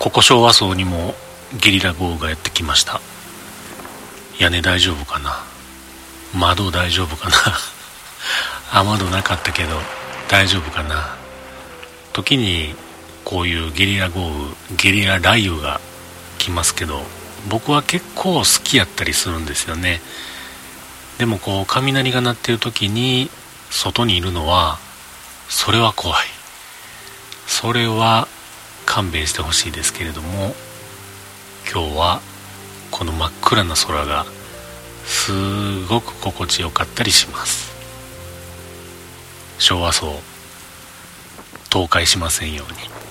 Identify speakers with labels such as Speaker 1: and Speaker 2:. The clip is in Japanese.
Speaker 1: ここ昭和層にもゲリラ豪雨がやってきました。屋根大丈夫かな？窓大丈夫かな？雨戸なかったけど大丈夫かな？時にこういうゲリラ豪雨ゲリラ雷雨が来ますけど僕は結構好きやったりするんですよね。でもこう雷が鳴ってる時に外にいるのはそれは怖い。それは勘弁してほしいですけれども今日はこの真っ暗な空がすごく心地よかったりします。昭和層倒壊しませんように。